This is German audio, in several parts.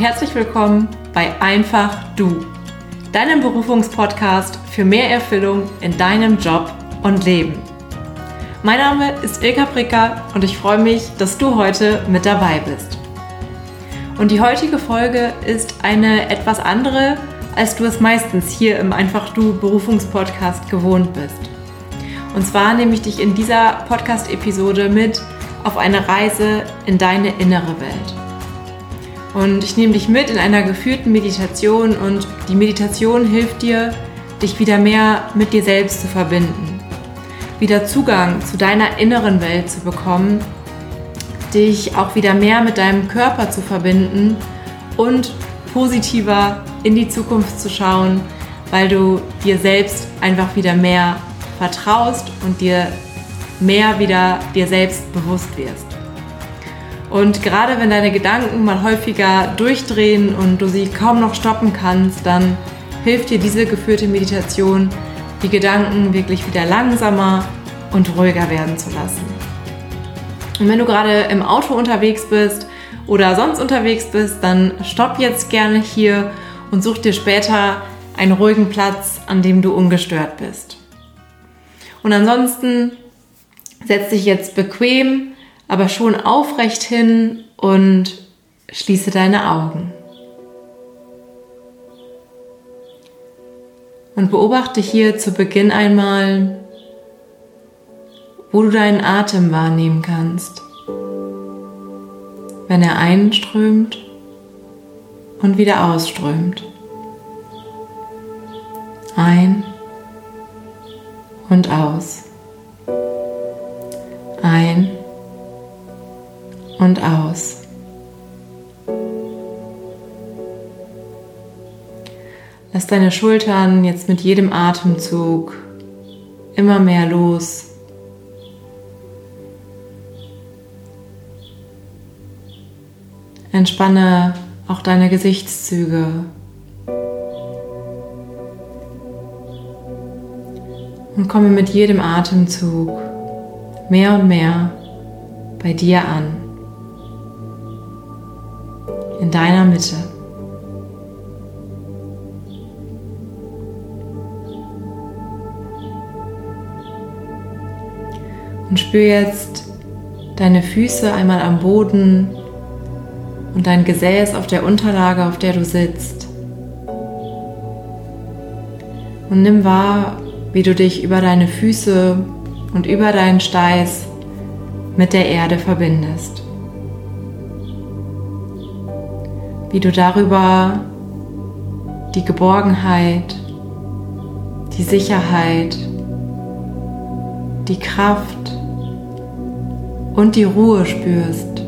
herzlich willkommen bei Einfach Du, deinem Berufungspodcast für mehr Erfüllung in deinem Job und Leben. Mein Name ist Ilka Pricker und ich freue mich, dass du heute mit dabei bist. Und die heutige Folge ist eine etwas andere, als du es meistens hier im Einfach Du Berufungspodcast gewohnt bist. Und zwar nehme ich dich in dieser Podcast-Episode mit auf eine Reise in deine innere Welt. Und ich nehme dich mit in einer geführten Meditation und die Meditation hilft dir, dich wieder mehr mit dir selbst zu verbinden, wieder Zugang zu deiner inneren Welt zu bekommen, dich auch wieder mehr mit deinem Körper zu verbinden und positiver in die Zukunft zu schauen, weil du dir selbst einfach wieder mehr vertraust und dir mehr wieder dir selbst bewusst wirst. Und gerade wenn deine Gedanken mal häufiger durchdrehen und du sie kaum noch stoppen kannst, dann hilft dir diese geführte Meditation, die Gedanken wirklich wieder langsamer und ruhiger werden zu lassen. Und wenn du gerade im Auto unterwegs bist oder sonst unterwegs bist, dann stopp jetzt gerne hier und such dir später einen ruhigen Platz, an dem du ungestört bist. Und ansonsten setz dich jetzt bequem aber schon aufrecht hin und schließe deine Augen. Und beobachte hier zu Beginn einmal, wo du deinen Atem wahrnehmen kannst, wenn er einströmt und wieder ausströmt. Ein und aus. Ein und aus. Lass deine Schultern jetzt mit jedem Atemzug immer mehr los. Entspanne auch deine Gesichtszüge. Und komme mit jedem Atemzug mehr und mehr bei dir an in deiner Mitte. Und spür jetzt deine Füße einmal am Boden und dein Gesäß auf der Unterlage, auf der du sitzt. Und nimm wahr, wie du dich über deine Füße und über deinen Steiß mit der Erde verbindest. Wie du darüber die Geborgenheit, die Sicherheit, die Kraft und die Ruhe spürst,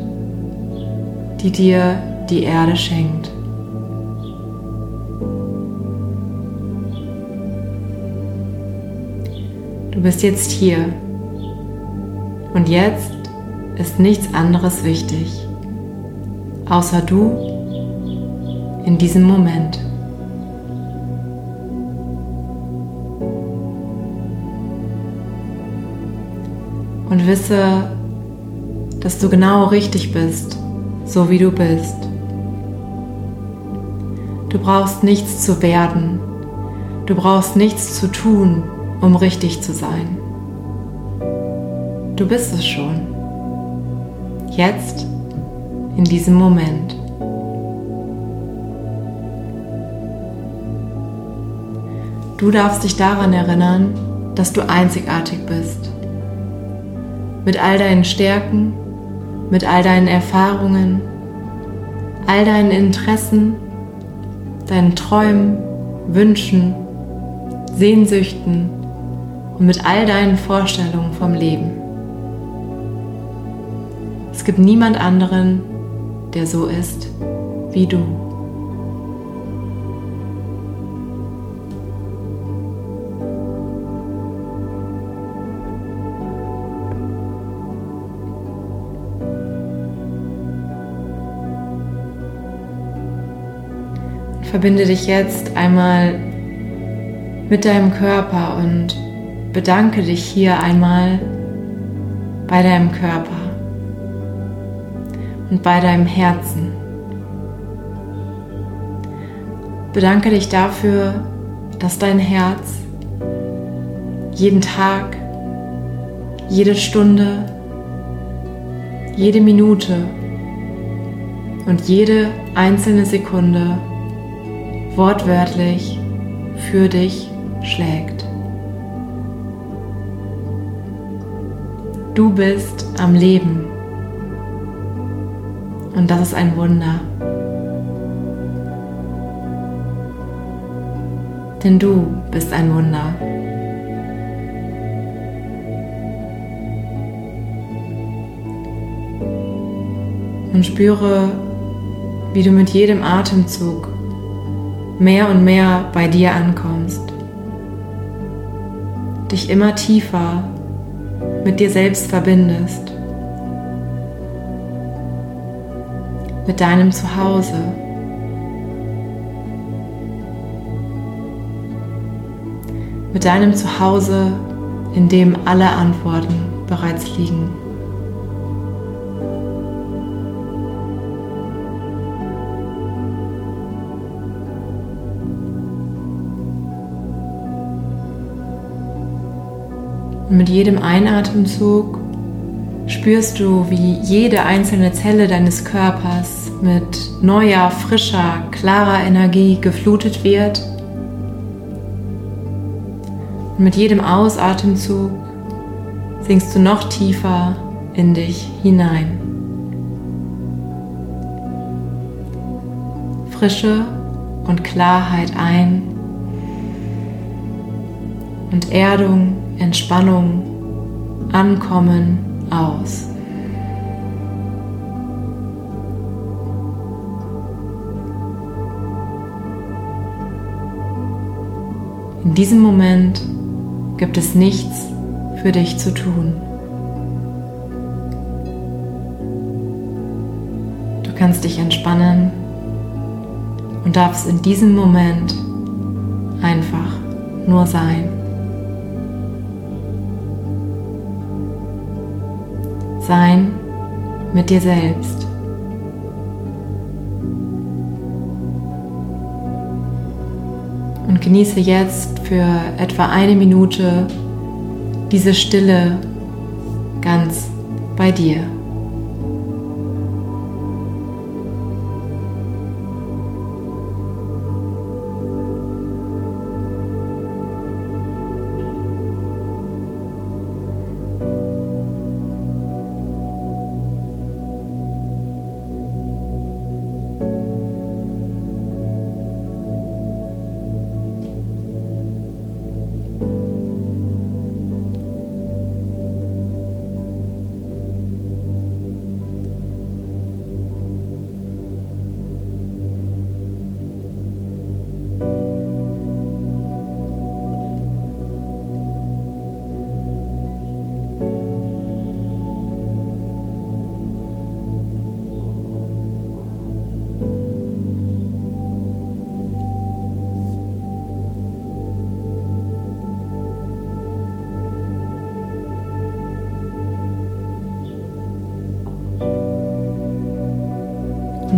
die dir die Erde schenkt. Du bist jetzt hier und jetzt ist nichts anderes wichtig, außer du in diesem Moment. Und wisse, dass du genau richtig bist, so wie du bist. Du brauchst nichts zu werden. Du brauchst nichts zu tun, um richtig zu sein. Du bist es schon. Jetzt, in diesem Moment. Du darfst dich daran erinnern, dass du einzigartig bist. Mit all deinen Stärken, mit all deinen Erfahrungen, all deinen Interessen, deinen Träumen, Wünschen, Sehnsüchten und mit all deinen Vorstellungen vom Leben. Es gibt niemand anderen, der so ist wie du. Verbinde dich jetzt einmal mit deinem Körper und bedanke dich hier einmal bei deinem Körper und bei deinem Herzen. Bedanke dich dafür, dass dein Herz jeden Tag, jede Stunde, jede Minute und jede einzelne Sekunde wortwörtlich für dich schlägt. Du bist am Leben und das ist ein Wunder. Denn du bist ein Wunder. Und spüre, wie du mit jedem Atemzug mehr und mehr bei dir ankommst. Dich immer tiefer mit dir selbst verbindest. Mit deinem Zuhause. Mit deinem Zuhause, in dem alle Antworten bereits liegen. Und mit jedem Einatemzug spürst du, wie jede einzelne Zelle deines Körpers mit neuer, frischer, klarer Energie geflutet wird. Und mit jedem Ausatemzug sinkst du noch tiefer in dich hinein. Frische und Klarheit ein und Erdung Entspannung, Ankommen aus. In diesem Moment gibt es nichts für dich zu tun. Du kannst dich entspannen und darfst in diesem Moment einfach nur sein. Sein mit dir selbst. Und genieße jetzt für etwa eine Minute diese Stille ganz bei dir.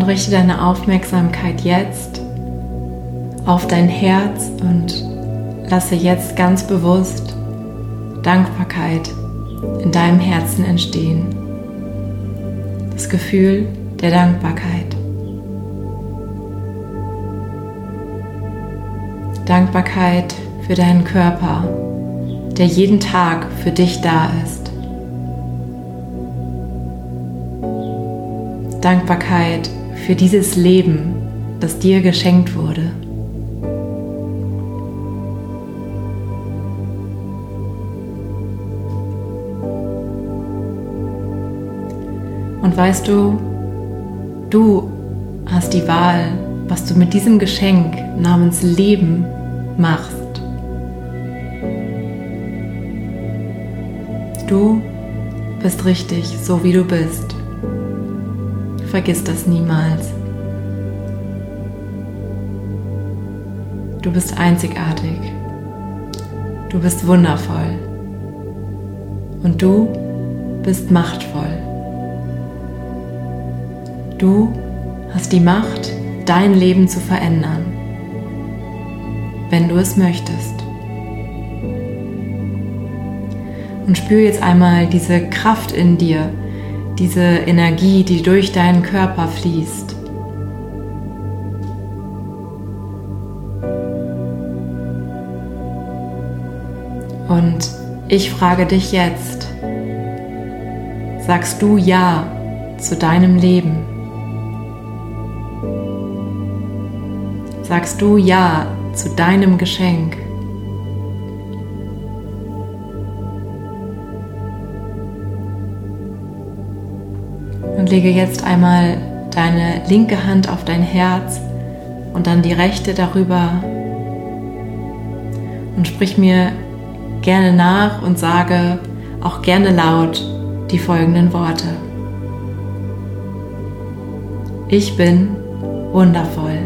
Richte deine Aufmerksamkeit jetzt auf dein Herz und lasse jetzt ganz bewusst Dankbarkeit in deinem Herzen entstehen. Das Gefühl der Dankbarkeit. Dankbarkeit für deinen Körper, der jeden Tag für dich da ist. Dankbarkeit für dieses Leben, das dir geschenkt wurde. Und weißt du, du hast die Wahl, was du mit diesem Geschenk namens Leben machst. Du bist richtig, so wie du bist. Vergiss das niemals. Du bist einzigartig. Du bist wundervoll. Und du bist machtvoll. Du hast die Macht, dein Leben zu verändern. wenn du es möchtest. Und spür jetzt einmal diese Kraft in dir, diese Energie, die durch deinen Körper fließt. Und ich frage dich jetzt, sagst du Ja zu deinem Leben? Sagst du Ja zu deinem Geschenk? Und lege jetzt einmal deine linke Hand auf dein Herz und dann die rechte darüber und sprich mir gerne nach und sage auch gerne laut die folgenden Worte. Ich bin wundervoll.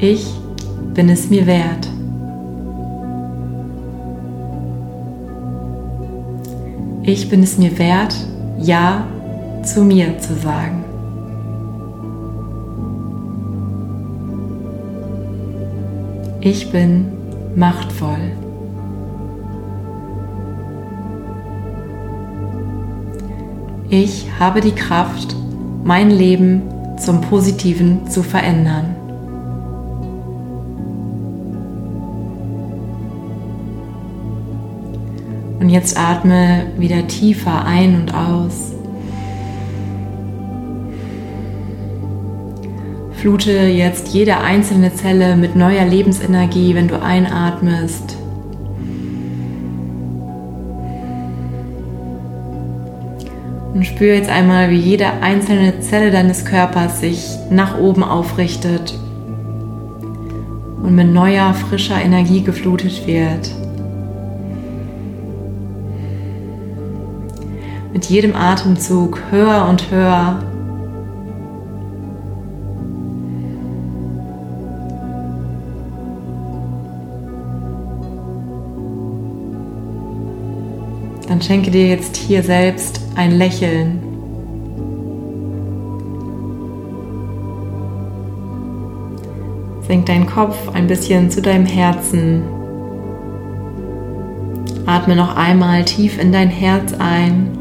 Ich bin es mir wert. Ich bin es mir wert, Ja zu mir zu sagen. Ich bin machtvoll. Ich habe die Kraft, mein Leben zum Positiven zu verändern. Und jetzt atme wieder tiefer ein und aus. Flute jetzt jede einzelne Zelle mit neuer Lebensenergie, wenn du einatmest. Und spüre jetzt einmal, wie jede einzelne Zelle deines Körpers sich nach oben aufrichtet und mit neuer, frischer Energie geflutet wird. Mit jedem Atemzug höher und höher dann schenke dir jetzt hier selbst ein Lächeln. Senk deinen Kopf ein bisschen zu deinem Herzen. Atme noch einmal tief in dein Herz ein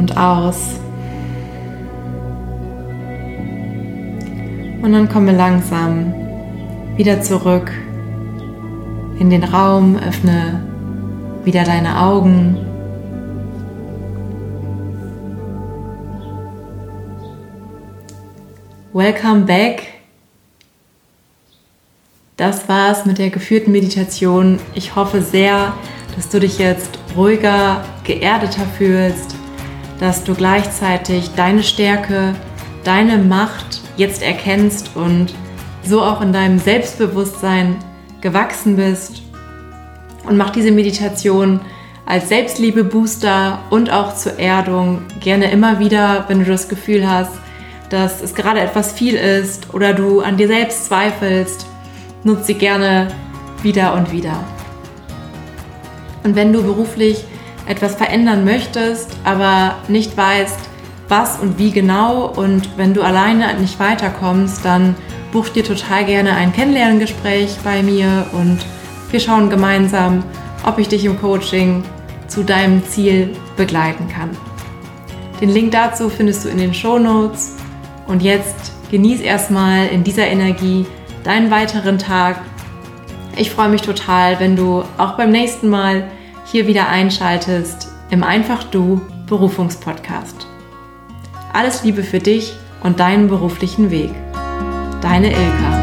und aus. Und dann komme langsam wieder zurück in den Raum, öffne wieder deine Augen. Welcome back. Das war's mit der geführten Meditation. Ich hoffe sehr, dass du dich jetzt ruhiger, geerdeter fühlst, dass du gleichzeitig deine Stärke, deine Macht jetzt erkennst und so auch in deinem Selbstbewusstsein gewachsen bist und mach diese Meditation als Selbstliebe-Booster und auch zur Erdung gerne immer wieder, wenn du das Gefühl hast, dass es gerade etwas viel ist oder du an dir selbst zweifelst, nutze sie gerne wieder und wieder. Und wenn du beruflich etwas verändern möchtest, aber nicht weißt, was und wie genau und wenn du alleine nicht weiterkommst, dann buch dir total gerne ein Kennenlerngespräch bei mir und wir schauen gemeinsam, ob ich dich im Coaching zu deinem Ziel begleiten kann. Den Link dazu findest du in den Show Notes. Und jetzt genieß erstmal in dieser Energie deinen weiteren Tag. Ich freue mich total, wenn du auch beim nächsten Mal hier wieder einschaltest im Einfach Du Berufungspodcast. Alles Liebe für dich und deinen beruflichen Weg. Deine Ilka.